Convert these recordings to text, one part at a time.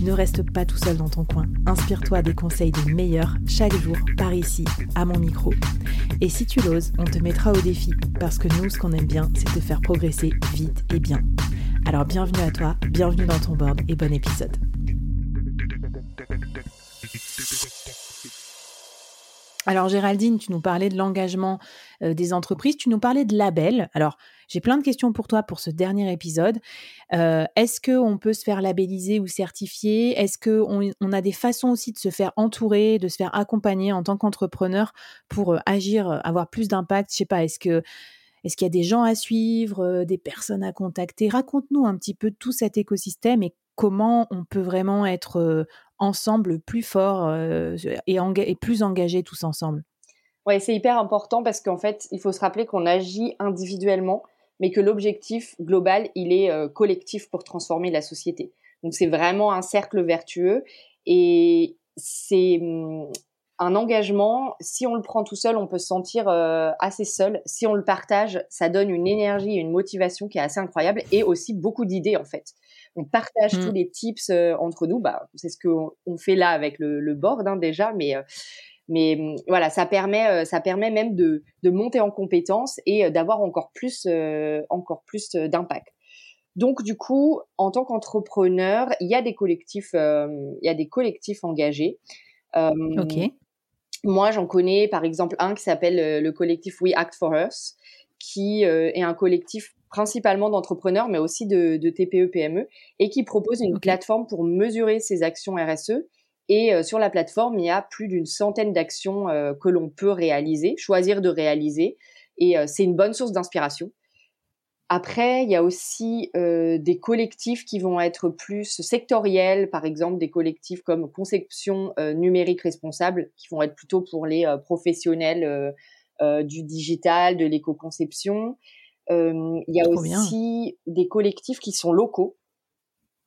Ne reste pas tout seul dans ton coin. Inspire-toi des conseils des meilleurs chaque jour par ici, à mon micro. Et si tu l'oses, on te mettra au défi parce que nous, ce qu'on aime bien, c'est te faire progresser vite et bien. Alors bienvenue à toi, bienvenue dans ton board et bon épisode. Alors Géraldine, tu nous parlais de l'engagement euh, des entreprises, tu nous parlais de labels. Alors j'ai plein de questions pour toi pour ce dernier épisode. Euh, est-ce qu'on peut se faire labelliser ou certifier? Est-ce qu'on on a des façons aussi de se faire entourer, de se faire accompagner en tant qu'entrepreneur pour euh, agir, avoir plus d'impact? Je sais pas, est-ce que est-ce qu'il y a des gens à suivre, des personnes à contacter? Raconte-nous un petit peu tout cet écosystème et comment on peut vraiment être ensemble plus fort et, plus engagés tous ensemble. Ouais, c'est hyper important parce qu'en fait, il faut se rappeler qu'on agit individuellement, mais que l'objectif global, il est collectif pour transformer la société. Donc c'est vraiment un cercle vertueux et c'est mmh, un engagement, si on le prend tout seul, on peut se sentir assez seul. Si on le partage, ça donne une énergie et une motivation qui est assez incroyable et aussi beaucoup d'idées en fait on partage tous mmh. les tips euh, entre nous. Bah, c'est ce qu'on on fait là avec le, board hein, déjà, mais euh, mais mmh, voilà, ça permet euh, ça permet même de, de monter en compétences et d'avoir encore plus encore plus d'impact. Donc du coup, en tant qu'entrepreneur, il y a des collectifs il y a des collectifs engagés. ok. Moi, j'en connais par exemple un qui s'appelle le collectif We Act for Us, qui est un collectif principalement d'entrepreneurs, mais aussi de, de TPE-PME, et qui propose une plateforme pour mesurer ses actions RSE. Et euh, sur la plateforme, il y a plus d'une centaine d'actions euh, que l'on peut réaliser, choisir de réaliser, et euh, c'est une bonne source d'inspiration. Après, il y a aussi des collectifs qui vont être plus sectoriels, par exemple des collectifs comme Conception numérique responsable, qui vont être plutôt pour les professionnels du digital, de l'éco-conception. Euh, il y a aussi des collectifs qui sont locaux.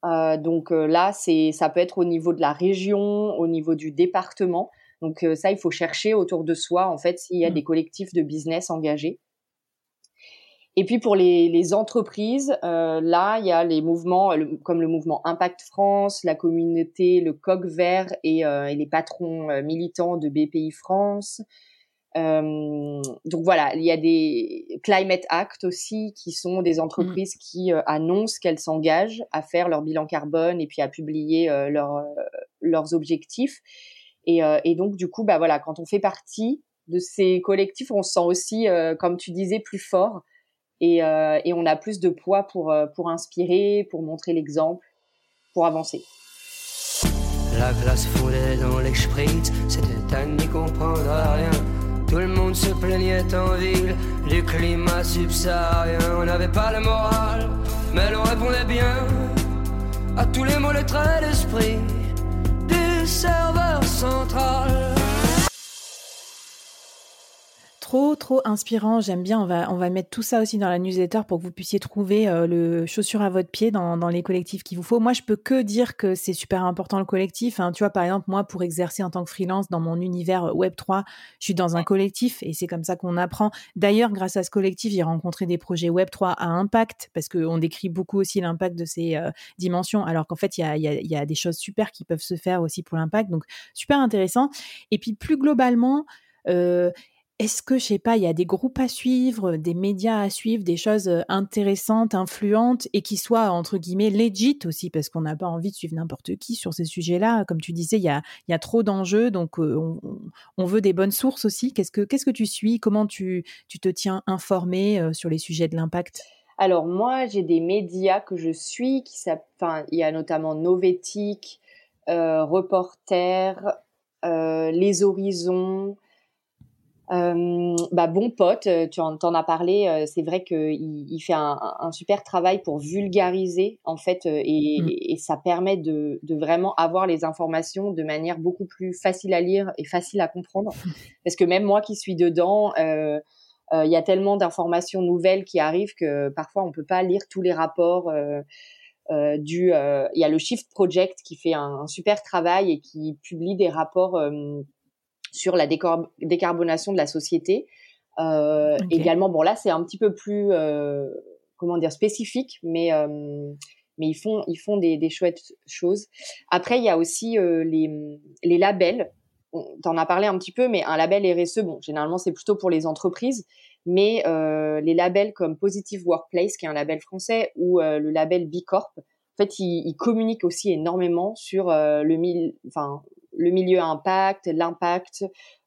Euh, donc euh, là, c'est, ça peut être au niveau de la région, au niveau du département. Donc ça, il faut chercher autour de soi, en fait, s'il y a mmh. des collectifs de business engagés. Et puis pour les, les entreprises, euh, là, il y a les mouvements comme le mouvement Impact France, la communauté, le coq vert et, euh, et les patrons militants de BPI France. Euh, donc voilà, il y a des Climate Act aussi, qui sont des mmh. entreprises qui euh, annoncent qu'elles s'engagent à faire leur bilan carbone et puis à publier euh, leur, leurs objectifs. Et, et, donc du coup, bah voilà, quand on fait partie de ces collectifs, on se sent aussi, comme tu disais, plus fort et, et on a plus de poids pour pour inspirer, pour montrer l'exemple, pour avancer. La glace fondait dans les c'était à n'y comprendre rien. Tout le monde se plaignait en ville du climat subsaharien. On n'avait pas le moral, mais l'on répondait bien à tous les mots, les traits d'esprit du serveur central trop, trop inspirant. J'aime bien. On va, on va mettre tout ça aussi dans la newsletter pour que vous puissiez trouver euh, le chaussure à votre pied dans, dans les collectifs qu'il vous faut. Moi, je peux que dire que c'est super important le collectif. Hein. Tu vois, par exemple, moi, pour exercer en tant que freelance dans mon univers Web 3, je suis dans un collectif et c'est comme ça qu'on apprend. D'ailleurs, grâce à ce collectif, j'ai rencontré des projets Web 3 à impact parce qu'on décrit beaucoup aussi l'impact de ces euh, dimensions, alors qu'en fait, il y a, y, y a des choses super qui peuvent se faire aussi pour l'impact. Donc, super intéressant. Et puis, plus globalement, euh, est-ce que, je sais pas, il y a des groupes à suivre, des médias à suivre, des choses intéressantes, influentes et qui soient, entre guillemets, legit aussi, parce qu'on n'a pas envie de suivre n'importe qui sur ces sujets-là. Comme tu disais, il y a, trop d'enjeux, donc on, on, veut des bonnes sources aussi. Qu'est-ce que, tu suis? Comment tu, te tiens informé sur les sujets de l'impact? Alors, moi, j'ai des médias que je suis, qui il y a notamment Novetic, euh, Reporter, euh, Les Horizons, euh, bah, bon pote, euh, tu en, en as parlé. Euh, c'est vrai qu'il il fait un, un, super travail pour vulgariser en fait, et, mmh. et ça permet de, de, vraiment avoir les informations de manière beaucoup plus facile à lire et facile à comprendre. Parce que même moi qui suis dedans, euh, il y a tellement d'informations nouvelles qui arrivent que parfois on peut pas lire tous les rapports. du, il y a le Shift Project qui fait un, super travail et qui publie des rapports sur la décarbonation de la société. Euh, Également, bon là c'est un petit peu plus comment dire spécifique, mais mais ils font ils font des, des chouettes choses. Après il y a aussi les les labels. T'en as parlé un petit peu, mais un label RSE, bon généralement c'est plutôt pour les entreprises, mais les labels comme Positive Workplace, qui est un label français, ou le label B Corp, en fait, ils, ils communiquent aussi énormément sur le, mil, enfin, le milieu impact, l'impact,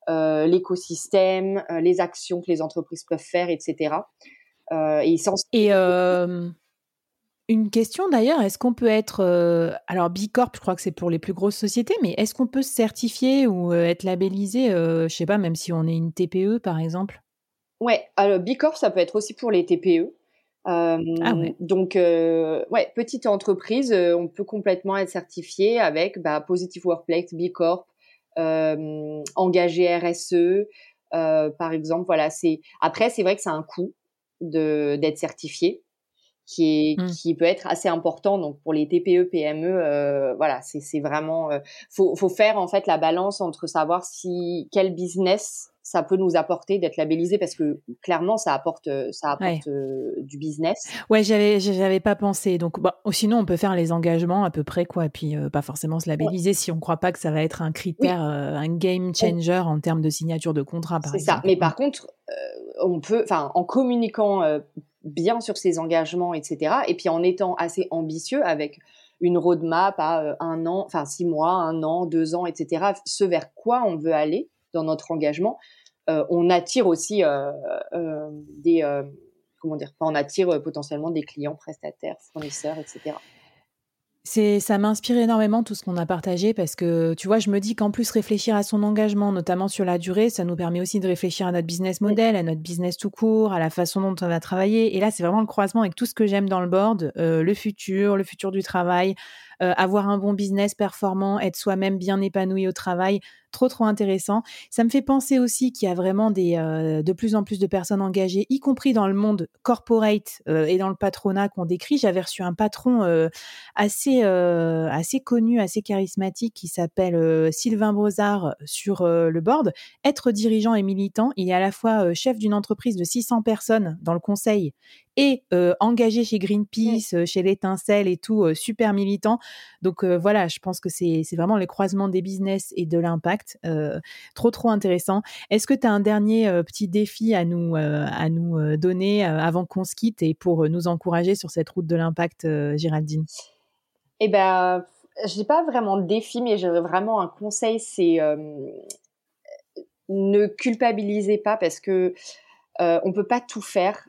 euh, l'écosystème, euh, les actions que les entreprises peuvent faire, etc. Euh, et, et une question d'ailleurs, est-ce qu'on peut être, alors B Corp, je crois que c'est pour les plus grosses sociétés, mais est-ce qu'on peut se certifier ou être labellisé, je sais pas, même si on est une TPE par exemple? Ouais, alors B Corp, ça peut être aussi pour les TPE. Ah ouais. Donc, ouais, petite entreprise, on peut complètement être certifié avec bah, Positive Workplace, B Corp, euh, engagé RSE, euh, par exemple. Voilà, c'est après c'est vrai que c'est un coût de d'être certifié qui est mmh. qui peut être assez important donc pour les TPE PME euh, voilà c'est c'est vraiment euh, faut faut faire en fait la balance entre savoir si quel business ça peut nous apporter d'être labellisé parce que clairement ça apporte ça apporte euh, du business. Ouais, j'avais j'avais pas pensé. Donc bah, sinon on peut faire les engagements à peu près quoi, puis euh, pas forcément se labelliser si on croit pas que ça va être un critère, euh, un game changer en termes de signature de contrat par exemple. C'est ça. Mais par contre, on peut, enfin en communiquant bien sur ses engagements, etc. Et puis en étant assez ambitieux avec une roadmap à un an, enfin six mois, un an, deux ans, etc. Ce vers quoi on veut aller dans notre engagement, euh, on attire aussi euh, euh, des comment dire, on attire potentiellement des clients, prestataires, fournisseurs, etc. C'est, ça m'inspire énormément tout ce qu'on a partagé parce que tu vois, je me dis qu'en plus réfléchir à son engagement, notamment sur la durée, ça nous permet aussi de réfléchir à notre business model, à notre business tout court, à la façon dont on va travailler. Et là, c'est vraiment le croisement avec tout ce que j'aime dans le board, le futur, le futur du travail, avoir un bon business performant, être soi-même bien épanoui au travail trop trop intéressant. Ça me fait penser aussi qu'il y a vraiment des, euh, de plus en plus de personnes engagées, y compris dans le monde corporate euh, et dans le patronat qu'on décrit. J'avais reçu un patron euh, assez assez connu, assez charismatique qui s'appelle Sylvain Brozard sur le board. Être dirigeant et militant, il est à la fois chef d'une entreprise de 600 personnes dans le conseil et engagé chez Greenpeace, chez l'étincelle et tout, super militant. Donc voilà, je pense que c'est vraiment les croisements des business et de l'impact euh, trop, trop intéressant. Est-ce que tu as un dernier euh, petit défi à nous, euh, à nous donner avant qu'on se quitte et pour nous encourager sur cette route de l'impact, Géraldine? Eh ben, je n'ai pas vraiment de défi, mais j'ai vraiment un conseil, c'est ne culpabilisez pas parce que on peut pas tout faire,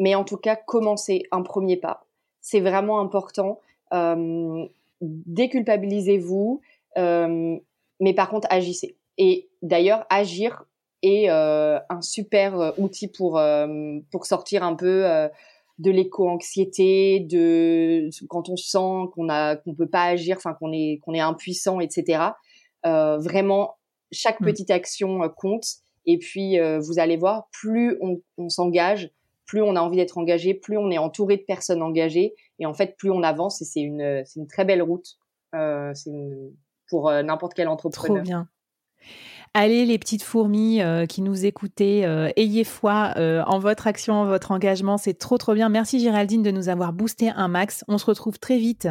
mais en tout cas commencer un premier pas. C'est vraiment important. déculpabilisez-vous mais par contre agissez. Et d'ailleurs, agir est euh, un super euh, outil pour euh, pour sortir un peu de l'éco-anxiété, de quand on sent qu'on a qu'on peut pas agir, enfin qu'on est qu'on est impuissant, etc. vraiment, chaque mmh. petite action compte. Et puis, vous allez voir, plus on, on s'engage, plus on a envie d'être engagé, plus on est entouré de personnes engagées, et en fait, plus on avance. Et c'est une très belle route. une pour euh, n'importe quel entrepreneur. Trop bien. Allez les petites fourmis euh, qui nous écoutez, euh, ayez foi en votre action, en votre engagement, c'est trop trop bien. Merci Géraldine de nous avoir boosté un max. On se retrouve très vite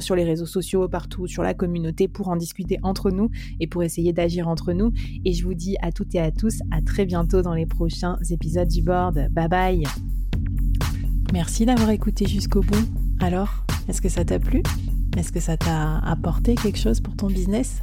sur les réseaux sociaux, partout, sur la communauté pour en discuter entre nous et pour essayer d'agir entre nous. Et je vous dis à toutes et à tous, à très bientôt dans les prochains épisodes du board. Bye bye. Merci d'avoir écouté jusqu'au bout. Alors, est-ce que ça t'a plu? Est-ce que ça t'a apporté quelque chose pour ton business?